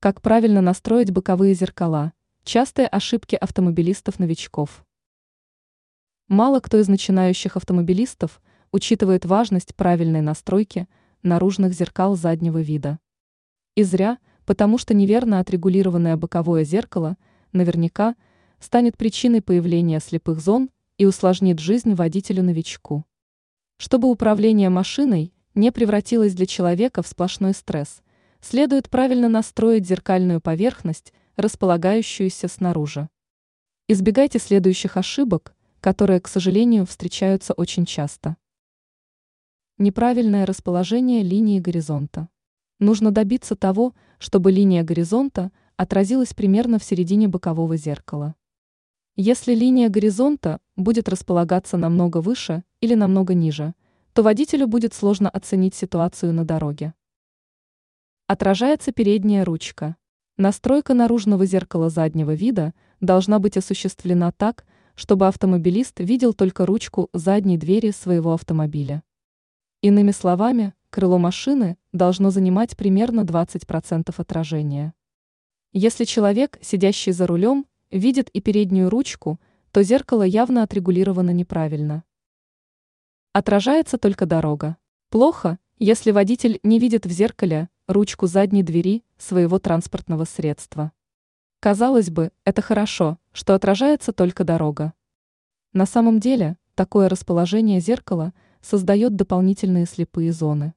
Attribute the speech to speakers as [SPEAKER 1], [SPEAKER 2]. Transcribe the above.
[SPEAKER 1] Как правильно настроить боковые зеркала? Частые ошибки автомобилистов-новичков. Мало кто из начинающих автомобилистов учитывает важность правильной настройки наружных зеркал заднего вида. И зря, потому что неверно отрегулированное боковое зеркало наверняка станет причиной появления слепых зон и усложнит жизнь водителю-новичку. Чтобы управление машиной не превратилось для человека в сплошной стресс – следует правильно настроить зеркальную поверхность, располагающуюся снаружи. Избегайте следующих ошибок, которые, к сожалению, встречаются очень часто. Неправильное расположение линии горизонта. Нужно добиться того, чтобы линия горизонта отразилась примерно в середине бокового зеркала. Если линия горизонта будет располагаться намного выше или намного ниже, то водителю будет сложно оценить ситуацию на дороге. Отражается передняя ручка. Настройка наружного зеркала заднего вида должна быть осуществлена так, чтобы автомобилист видел только ручку задней двери своего автомобиля. Иными словами, крыло машины должно занимать примерно 20% отражения. Если человек, сидящий за рулем, видит и переднюю ручку, то зеркало явно отрегулировано неправильно. Отражается только дорога. Плохо, если водитель не видит в зеркале ручку задней двери своего транспортного средства. Казалось бы, это хорошо, что отражается только дорога. На самом деле, такое расположение зеркала создает дополнительные слепые зоны.